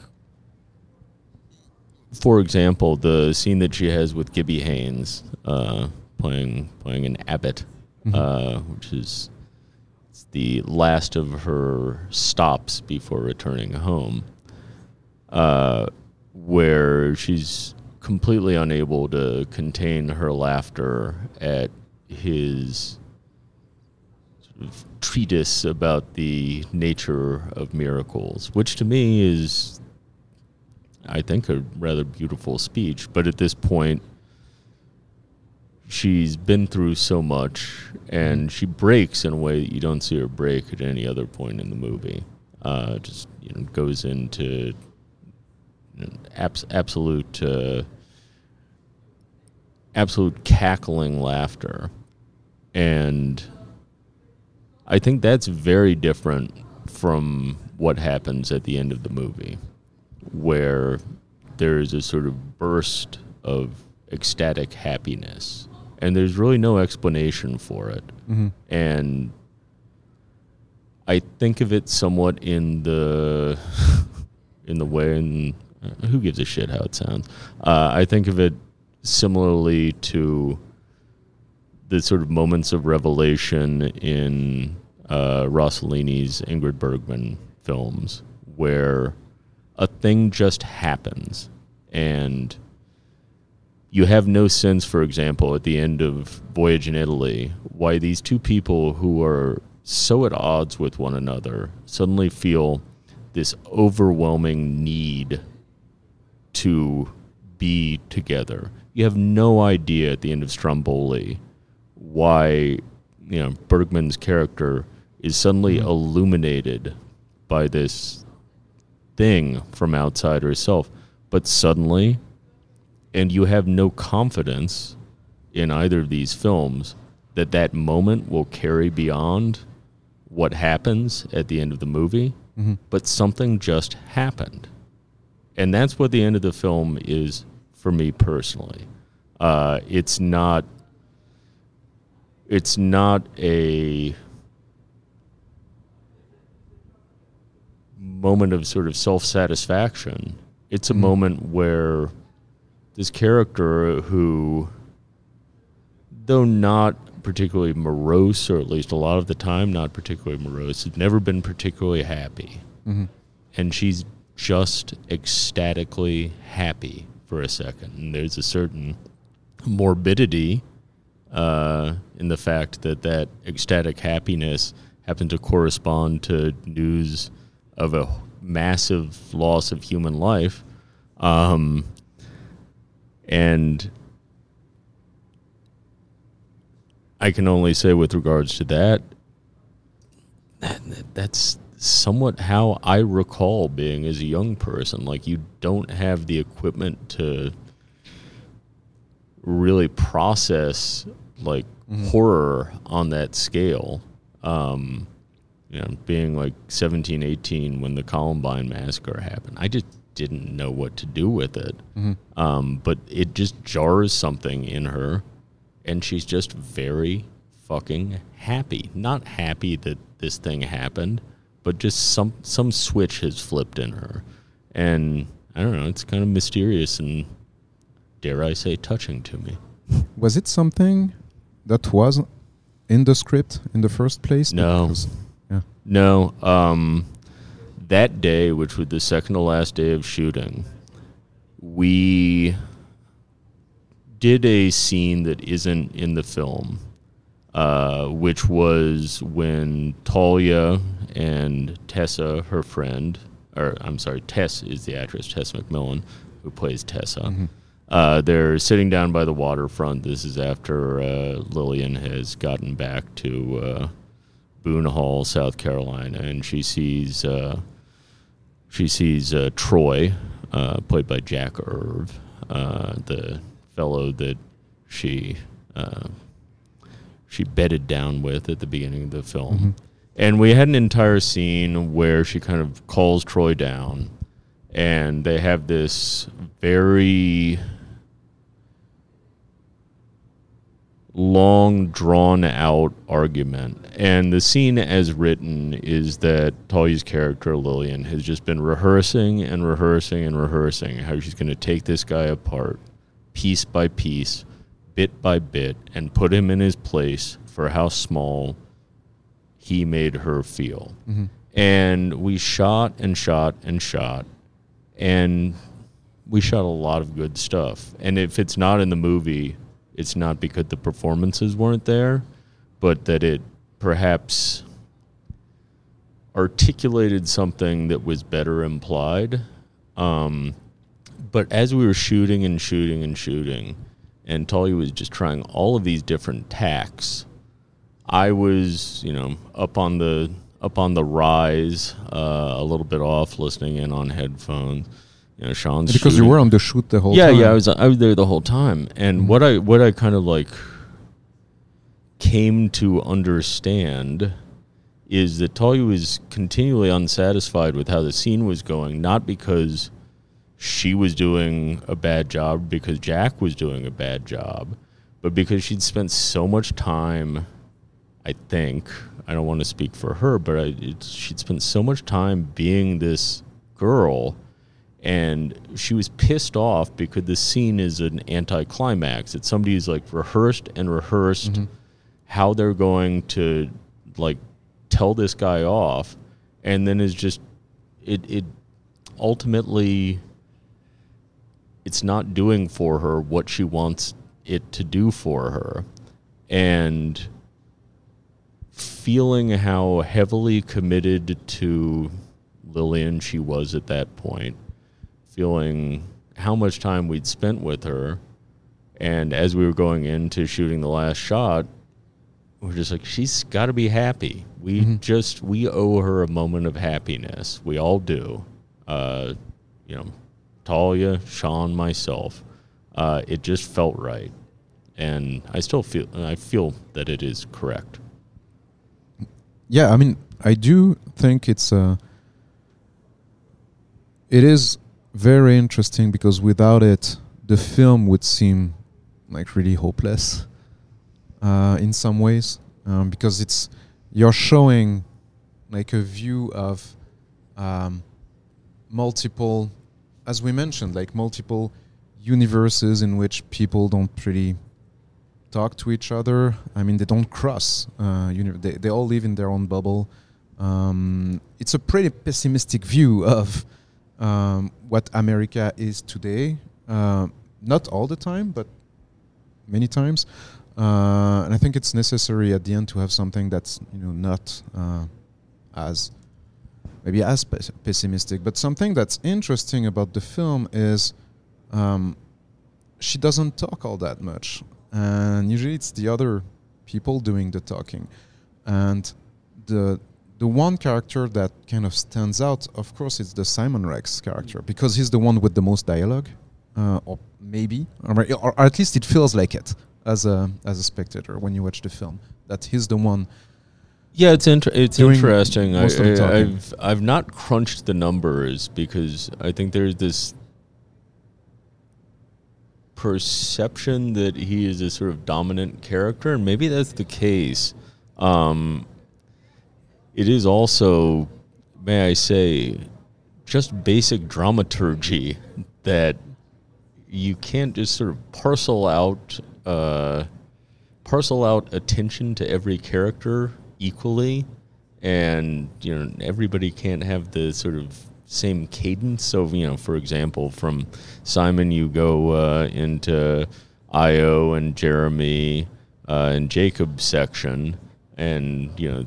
for example, the scene that she has with Gibby Haynes uh, playing playing an abbot, Mhm. uh, which is the last of her stops before returning home, uh, where she's completely unable to contain her laughter at his sort of treatise about the nature of miracles, which to me is, I think, a rather beautiful speech. But at this point, she's been through so much, and she breaks in a way that you don't see her break at any other point in the movie. Uh, just you know, goes into abs- absolute. Uh, absolute cackling laughter and I think that's very different from what happens at the end of the movie, where there's a sort of burst of ecstatic happiness, and there's really no explanation for it. Mhm. And I think of it somewhat in the in the way, and uh, who gives a shit how it sounds? Uh, I think of it similarly to the sort of moments of revelation in uh, Rossellini's Ingrid Bergman films, where a thing just happens, and you have no sense, for example, at the end of Voyage in Italy, why these two people who are so at odds with one another suddenly feel this overwhelming need to be together. You have no idea at the end of Stromboli why you know Bergman's character is suddenly mm-hmm. illuminated by this thing from outside herself, but suddenly, and you have no confidence in either of these films that that moment will carry beyond what happens at the end of the movie, but something just happened. And that's what the end of the film is for me personally. Uh, it's not it's not a moment of sort of self satisfaction. It's a moment where this character who, though not particularly morose, or at least a lot of the time not particularly morose, has never been particularly happy. And she's just ecstatically happy for a second. And there's a certain morbidity uh, in the fact that that ecstatic happiness happened to correspond to news of a massive loss of human life. Um, and I can only say, with regards to that, that, that's somewhat how I recall being as a young person. Like, you don't have the equipment to really process like horror on that scale. Um, you know, being like 17, 18 when the Columbine massacre happened, I just didn't know what to do with it. Um, but it just jars something in her, and she's just very fucking happy. Not happy that this thing happened, but just some some switch has flipped in her, and I don't know. It's kind of mysterious and dare I say touching to me. Was it something that was in the script in the first place? No. Because- yeah. No, um, that day, which was the second to last day of shooting, we did a scene that isn't in the film, uh, which was when Talia and Tessa, her friend, or I'm sorry, Tess is the actress, Tess McMillan, who plays Tessa. Uh, they're sitting down by the waterfront. This is after uh, Lillian has gotten back to uh, Boone Hall, South Carolina, and she sees uh, she sees uh, Troy, uh, played by Jack Irv, uh, the fellow that she uh, she bedded down with at the beginning of the film. And we had an entire scene where she kind of calls Troy down, and they have this very long drawn out argument. And the scene as written is that Talia's character Lillian has just been rehearsing and rehearsing and rehearsing how she's going to take this guy apart piece by piece bit by bit and put him in his place for how small he made her feel. Mm-hmm. And we shot and shot and shot and we shot a lot of good stuff. And if it's not in the movie, it's not because the performances weren't there, but that it perhaps articulated something that was better implied. Um, but as we were shooting and shooting and shooting, and Talia was just trying all of these different tacks, I was, you know, up on the up on the rise, uh, a little bit off, listening in on headphones. You know, Sean's Because you were on the shoot the whole yeah, time. yeah, I was I was there the whole time, and mm-hmm. what I what I kind of like came to understand is that Talia was continually unsatisfied with how the scene was going, not because she was doing a bad job, because Jack was doing a bad job, but because she'd spent so much time. I think I don't want to speak for her, but I, it's, she'd spent so much time being this girl and she was pissed off because the scene is an anticlimax. It's somebody who's like rehearsed and rehearsed mm-hmm. how they're going to like tell this guy off, and then is just it it ultimately it's not doing for her what she wants it to do for her, and feeling how heavily committed to Lillian she was at that point feeling how much time we'd spent with her. And as we were going into shooting the last shot, we're just like, she's got to be happy. We just, we owe her a moment of happiness. We all do. Uh, you know, Talia, Sean, myself. Uh, it just felt right. and I still feel I feel that it is correct. yeah i mean i do think it's uh it is very interesting because without it the film would seem like really hopeless uh in some ways um, because it's you're showing like a view of um multiple as we mentioned like multiple universes in which people don't really talk to each other. I mean, they don't cross. Uh, they they all live in their own bubble. Um, it's a pretty pessimistic view of um, what America is today. Uh, not all the time, but many times. Uh, and I think it's necessary at the end to have something that's you know not uh, as maybe as pes- pessimistic, but something that's interesting about the film is um, she doesn't talk all that much and usually it's the other people doing the talking and the the one character that kind of stands out of course is the simon rex character because he's the one with the most dialogue uh, or maybe or, or at least it feels like it as a as a spectator when you watch the film that he's the one Yeah, it's inter- it's interesting. I, most of the I, talking. I've I've not crunched the numbers because I think there's this perception that he is a sort of dominant character, and maybe that's the case. Um, it is also, may I say, just basic dramaturgy that you can't just sort of parcel out uh, parcel out attention to every character equally, and you know everybody can't have the sort of same cadence. So you know, for example, from Simon, you go uh, into Ayo and Jeremy uh, and Jacob section, and you know.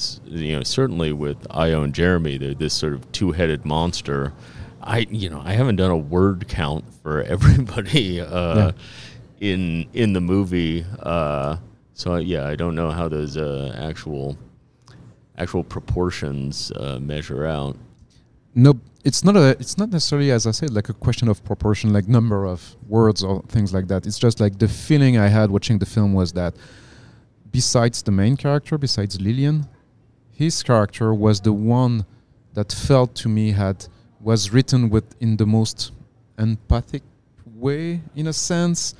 It's, you know, certainly with Ayo and Jeremy, they're this sort of two-headed monster. I, you know, I haven't done a word count for everybody uh, in in the movie, uh, so yeah, I don't know how those uh, actual actual proportions uh, measure out. no it's not a it's not necessarily as i said like a question of proportion like number of words or things like that it's just like the feeling i had watching the film was that besides the main character besides lillian his character was the one that felt to me had was written with in the most empathic way in a sense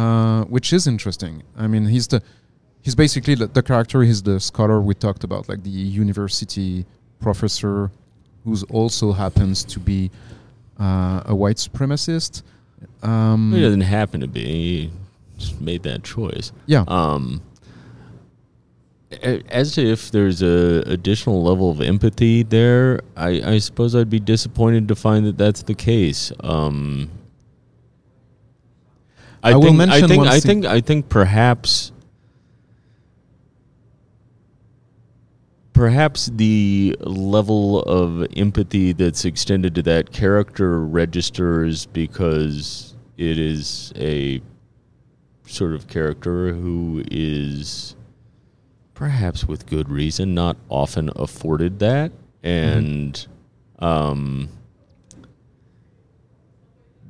uh, which is interesting i mean he's the he's basically the, the character he's the scholar we talked about like the university professor who also happens to be uh, a white supremacist um, He doesn't happen to be. He just made that choice. yeah Um, as to if there's a additional level of empathy there, I, I suppose I'd be disappointed to find that that's the case. Um, I, I will think, I think I think I think perhaps perhaps the level of empathy that's extended to that character registers because it is a sort of character who is perhaps with good reason not often afforded that and um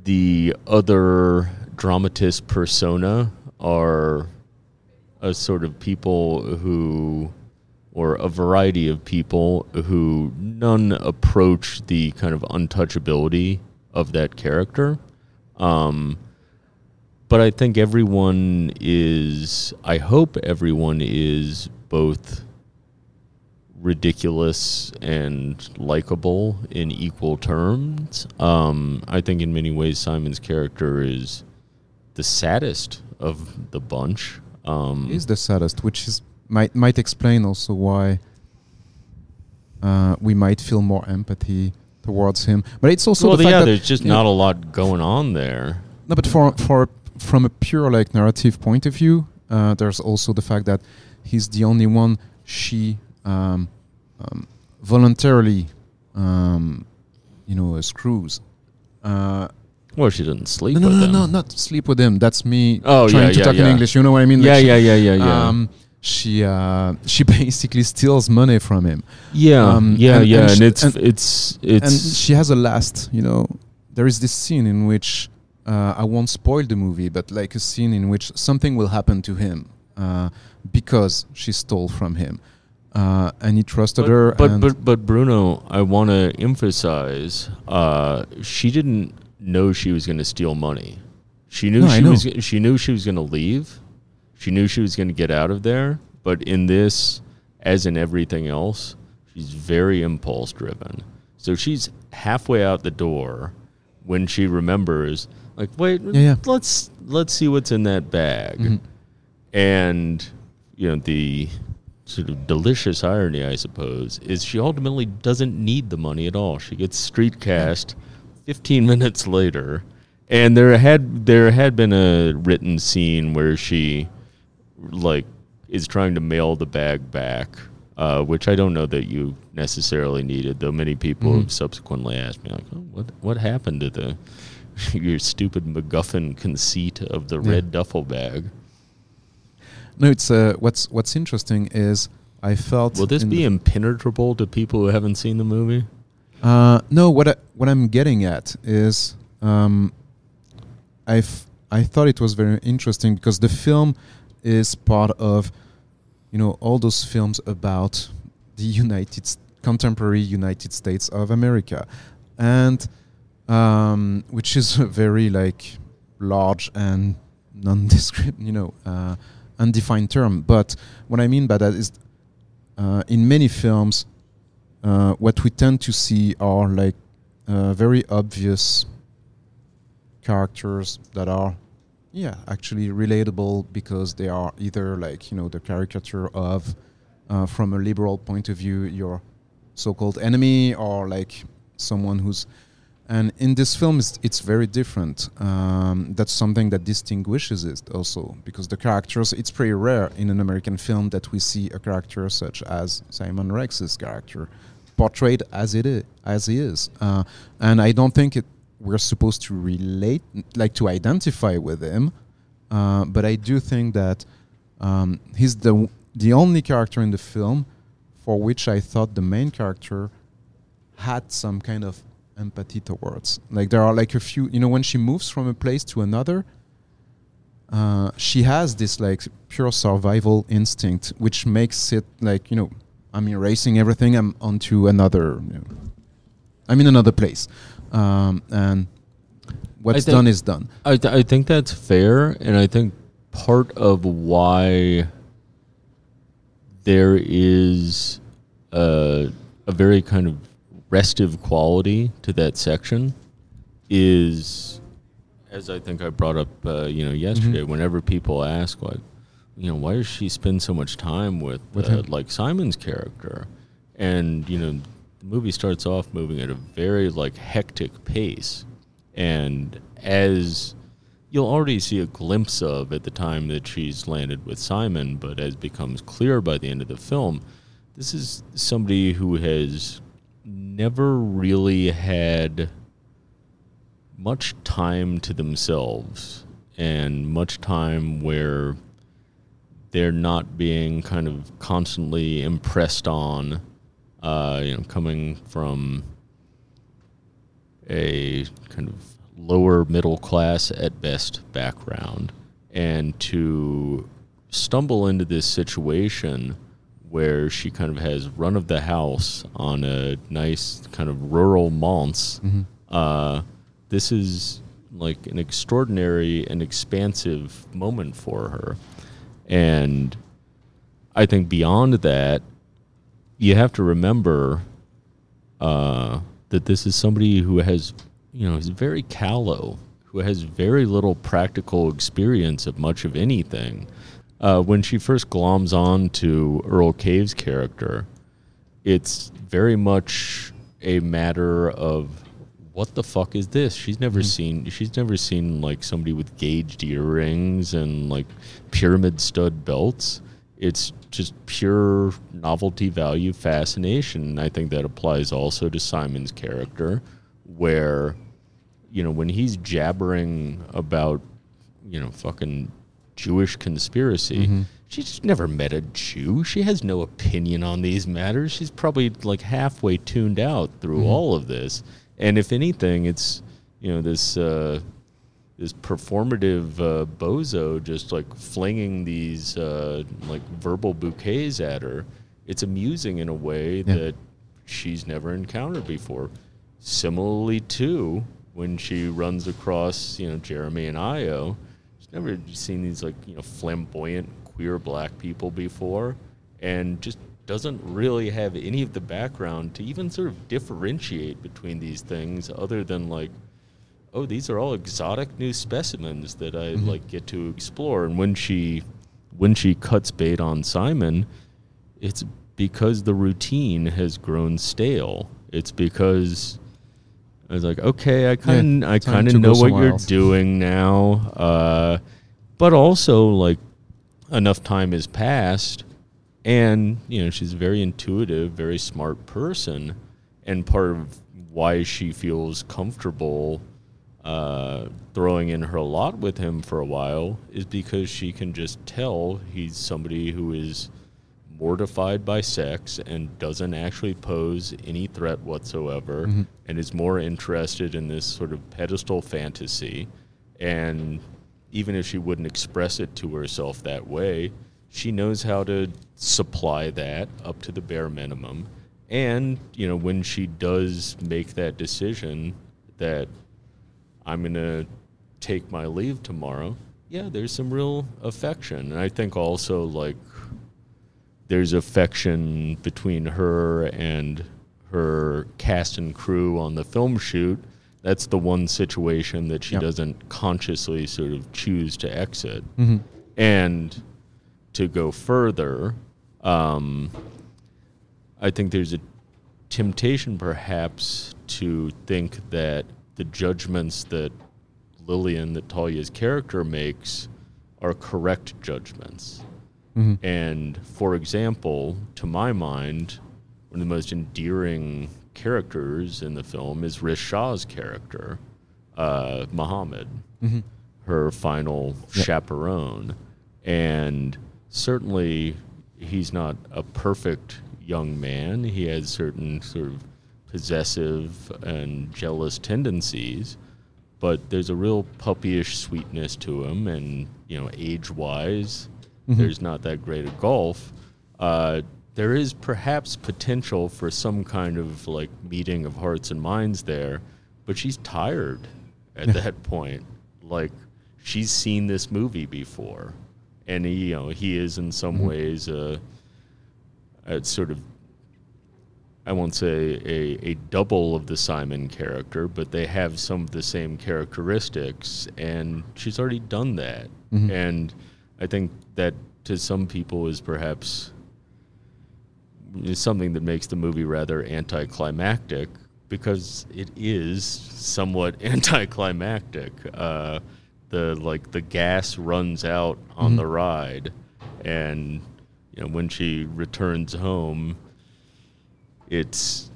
the other dramatist persona are a sort of people who or a variety of people who none approach the kind of untouchability of that character um, but I think everyone is. I hope everyone is both ridiculous and likable in equal terms. Um, I think in many ways Simon's character is the saddest of the bunch. Um, is the saddest, which is might might explain also why uh, we might feel more empathy towards him. But it's also well, the fact yeah, that there's just you know, not a lot going on there. No, but for for from a pure like narrative point of view, uh, there's also the fact that he's the only one she um, um, voluntarily, um, you know, uh, screws. Uh, Well, she doesn't sleep no, no, with no, him. no, not sleep with him. That's me Oh, trying yeah, to yeah, talk in. English. You know what I mean? Like yeah, she- yeah, yeah, yeah, yeah. Um, she uh, she basically steals money from him, yeah, um, yeah, and- yeah, and and, it's and- it's it's and she has a last. You know, there is this scene in which uh, I won't spoil the movie, but like a scene in which something will happen to him uh, because she stole from him, uh, and he trusted but, her. But but but Bruno, I want to emphasize, uh, she didn't know she was going to steal money. She knew No, she was. She knew she was going to leave. She knew she was going to get out of there. But in this, as in everything else, she's very impulse driven. So she's halfway out the door when she remembers, like, wait, Yeah, yeah. let's let's see what's in that bag Mhm. And you know the sort of delicious irony i suppose is she ultimately doesn't need the money at all she gets street cast 15 minutes later and there had there had been a written scene where she like is trying to mail the bag back uh, which I don't know that you necessarily needed, though many people Mhm. have subsequently asked me, like, oh, "What what happened to the your stupid MacGuffin conceit of the Yeah. red duffel bag?" No, it's uh, what's what's interesting is I felt. Will this be impenetrable to people who haven't seen the movie? Uh, no, what I, what I'm getting at is um, I I thought it was very interesting because the film is part of you know all those films about the United contemporary United States of America, and um, which is very like large and nondescript, you know, uh, undefined term. But what I mean by that is, uh, in many films, uh, what we tend to see are like uh, very obvious characters that are yeah actually relatable because they are either like you know the caricature of uh, from a liberal point of view your so-called enemy or like someone who's and in this film it's, it's very different. Um, that's something that distinguishes it also because the characters it's pretty rare in an american film that we see a character such as simon rex's character portrayed as it is as he is. Uh, and i don't think it we're supposed to relate like to identify with him. Uh, but i do think that um, he's the the only character in the film for which i thought the main character had some kind of empathy towards. Like there are like a few you know when she moves from a place to another uh, she has this like pure survival instinct which makes it like you know i'm erasing everything i'm onto another you know, i'm in another place. Um, and what's done is done. I, th- I think that's fair, and I think part of why there is a, a very kind of restive quality to that section is, as I think I brought up, uh, you know, yesterday. Whenever people ask, like, you know, why does she spend so much time with, With uh, like Simon's character? And you know, the movie starts off moving at a very like hectic pace, and as you'll already see a glimpse of at the time that she's landed with Simon, but as becomes clear by the end of the film, this is somebody who has never really had much time to themselves and much time where they're not being kind of constantly impressed on, uh, you know, coming from a kind of lower middle class at best background and to stumble into this situation where she kind of has run of the house on a nice kind of rural Mons. Uh, this is like an extraordinary and expansive moment for her. And I think beyond that, you have to remember uh, that this is somebody who has, you know, is very callow, who has very little practical experience of much of anything. Uh, when she first gloms on to Earl Cave's character, it's very much a matter of what the fuck is this? She's never seen she's never seen like somebody with gauged earrings and like pyramid stud belts. It's just pure novelty value fascination. I think that applies also to Simon's character where you know when he's jabbering about you know fucking Jewish conspiracy. She's never met a Jew. She has no opinion on these matters. She's probably like halfway tuned out through all of this. And if anything, it's you know this uh, this performative uh, bozo just like flinging these uh, like verbal bouquets at her. It's amusing in a way Yeah. that she's never encountered before. Similarly, too, when she runs across you know Jeremy and Ayo, never seen these like you know flamboyant queer black people before, and just doesn't really have any of the background to even sort of differentiate between these things, other than like oh, these are all exotic new specimens that I mm-hmm. like get to explore. And when she when she cuts bait on Simon, it's because the routine has grown stale. It's because I was like, okay, I kind of I kind of know what you're else. doing now. Uh, but also like enough time has passed and you know she's a very intuitive very smart person and part of why she feels comfortable uh, throwing in her lot with him for a while is because she can just tell he's somebody who is mortified by sex and doesn't actually pose any threat whatsoever mm-hmm. and is more interested in this sort of pedestal fantasy. And even if she wouldn't express it to herself that way she knows how to supply that up to the bare minimum. And you know when she does make that decision that i'm going to take my leave tomorrow yeah there's some real affection. And i think also like there's affection between her and her cast and crew on the film shoot. That's the one situation that she Yep. doesn't consciously sort of choose to exit. Mm-hmm. And to go further, um, I think there's a temptation perhaps to think that the judgments that Lillian, that Talia's character makes, are correct judgments. And for example, to my mind, one of the most endearing characters in the film is Rish Shah's character, uh, Muhammad, her final chaperone. And certainly, he's not a perfect young man. He has certain sort of possessive and jealous tendencies but there's a real puppyish sweetness to him, and you know, age-wise, there's not that great a gulf. Uh, there is perhaps potential for some kind of like meeting of hearts and minds there, but she's tired at that point. Like she's seen this movie before, and he, you know, he is in some mm-hmm. ways a, a sort of I won't say a, a double of the Simon character, but they have some of the same characteristics, and she's already done that. Mm-hmm. And I think that to some people is perhaps something that makes the movie rather anticlimactic because it is somewhat anticlimactic. Uh, the like the gas runs out on the ride, and you know when she returns home, it's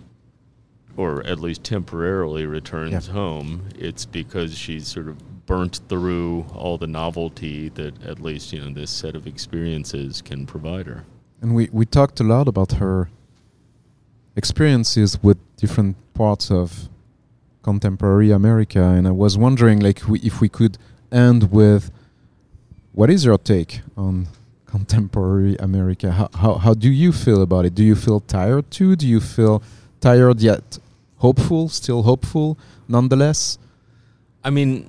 or at least temporarily returns Yeah. home, it's because she's sort of burnt through all the novelty that at least you know this set of experiences can provide her. And we, we talked a lot about her experiences with different parts of contemporary America, and I was wondering, like, we, if we could end with, what is your take on contemporary America? How, how how do you feel about it? Do you feel tired too? Do you feel tired yet hopeful? Still hopeful, nonetheless. I mean,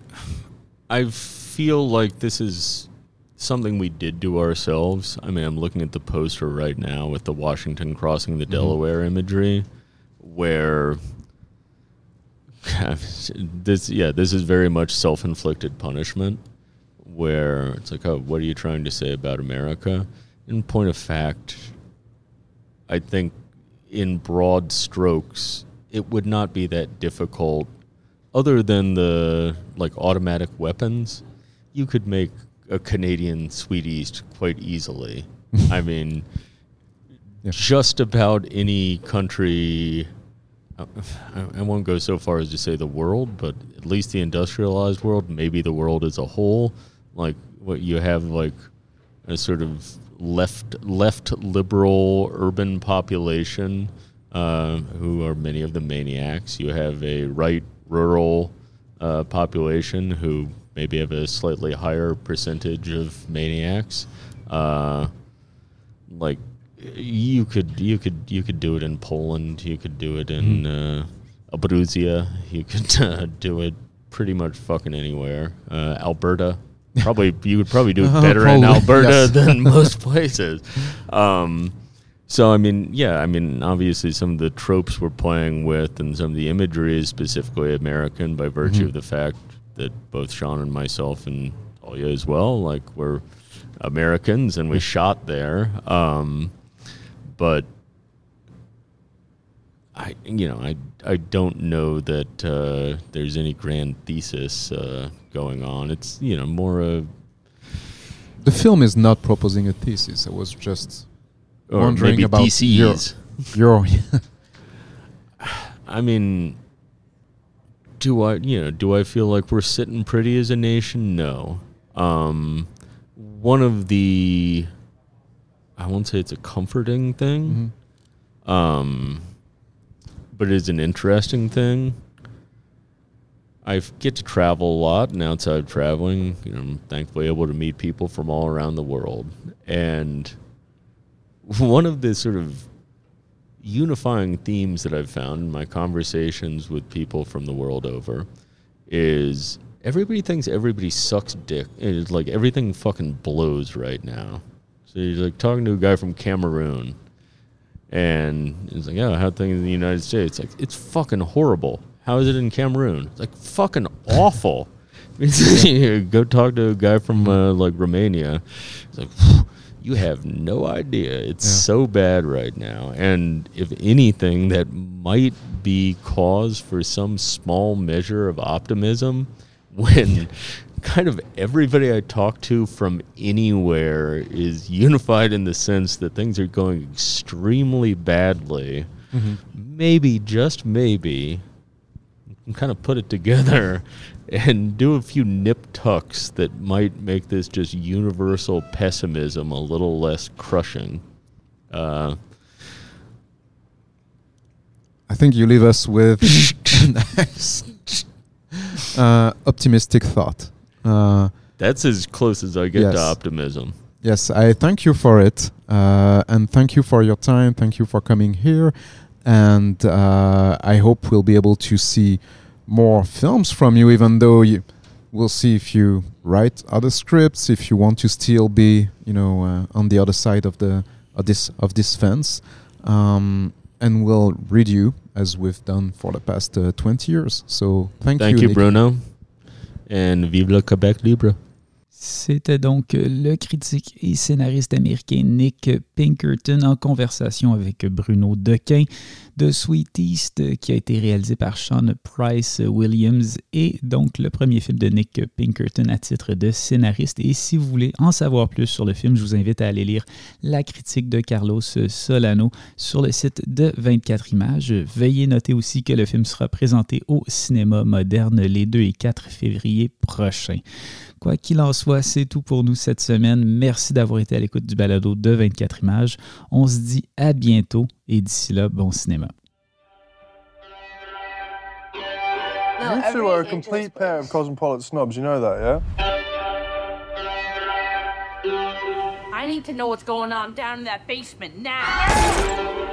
I feel like this is something we did do ourselves. I mean, I'm looking at the poster right now with the Washington crossing the mm-hmm. Delaware imagery, where this, yeah, this is very much self-inflicted punishment, where it's like, oh, what are you trying to say about America? In point of fact, I think in broad strokes, it would not be that difficult other than the like automatic weapons, you could make a Canadian Sweet East quite easily. I mean, Yeah. just about any country. I- I I won't go so far as to say the world, but at least the industrialized world, maybe the world as a whole. Like what you have, like a sort of left left liberal urban population uh, who are many of the maniacs. You have a right rural uh, population who maybe have a slightly higher percentage of maniacs. Uh, like you could you could you could do it in Poland. You could do it in uh, Abruzia. You could uh, do it pretty much fucking anywhere. Uh, Alberta. Probably you would probably do it Uh, better in Alberta yes. than most places. Um, so I mean, yeah, I mean, obviously some of the tropes we're playing with and some of the imagery is specifically American by virtue of the fact that both Sean and myself and Talia as well, like we're Americans and we shot there. Um, but I, you know, I I don't know that uh, there's any grand thesis uh, going on. It's you know more a The film is not proposing a thesis. I was just or wondering maybe about your, DC's. your I mean, do I, you know, do I feel like we're sitting pretty as a nation? No. Um, one of the, I won't say it's a comforting thing, um, but it's an interesting thing. I get to travel a lot, and outside of traveling, you know, I'm thankfully able to meet people from all around the world. And one of the sort of unifying themes that I've found in my conversations with people from the world over is everybody thinks everybody sucks dick. It's like everything fucking blows right now. So you're like talking to a guy from Cameroon, and he's like, "Oh, how things in the United States?" Like, it's fucking horrible. How is it in Cameroon? It's like fucking awful. Go talk to a guy from uh, like Romania. Like you have no idea. It's Yeah. so bad right now. And if anything, that might be cause for some small measure of optimism when kind of everybody I talk to from anywhere is unified in the sense that things are going extremely badly. Mm-hmm. Maybe, just maybe, you can kind of put it together and do a few nip tucks that might make this just universal pessimism a little less crushing. Uh, I think you leave us with nice, uh, optimistic thought. Uh, that's as close as I get Yes. to optimism. yes, I thank you for it, uh, and thank you for your time. Thank you for coming here, and uh, I hope we'll be able to see more films from you. Even though you, we'll see if you write other scripts, if you want to still be, you know, uh, on the other side of the of this of this fence. Um, and we'll read you as we've done for the past uh, 20 years. So thank, Thank you, you, Bruno. And vive le Québec libre. C'était donc le critique et scénariste américain Nick Pinkerton en conversation avec Bruno Dequen de Sweet East qui a été réalisé par Sean Price Williams et donc le premier film de Nick Pinkerton à titre de scénariste. Et si vous voulez en savoir plus sur le film, je vous invite à aller lire la critique de Carlos Solano sur le site de 24 images. Veuillez noter aussi que le film sera présenté au cinéma moderne les 2 et 4 février prochains. Quoi qu'il en soit, c'est tout pour nous cette semaine. Merci d'avoir été à l'écoute du balado de 24 images. On se dit à bientôt et d'ici là, bon cinéma. No, you two are a complete pair of cosmopolitan snobs. You know that, yeah? I need to know what's going on down in that basement now.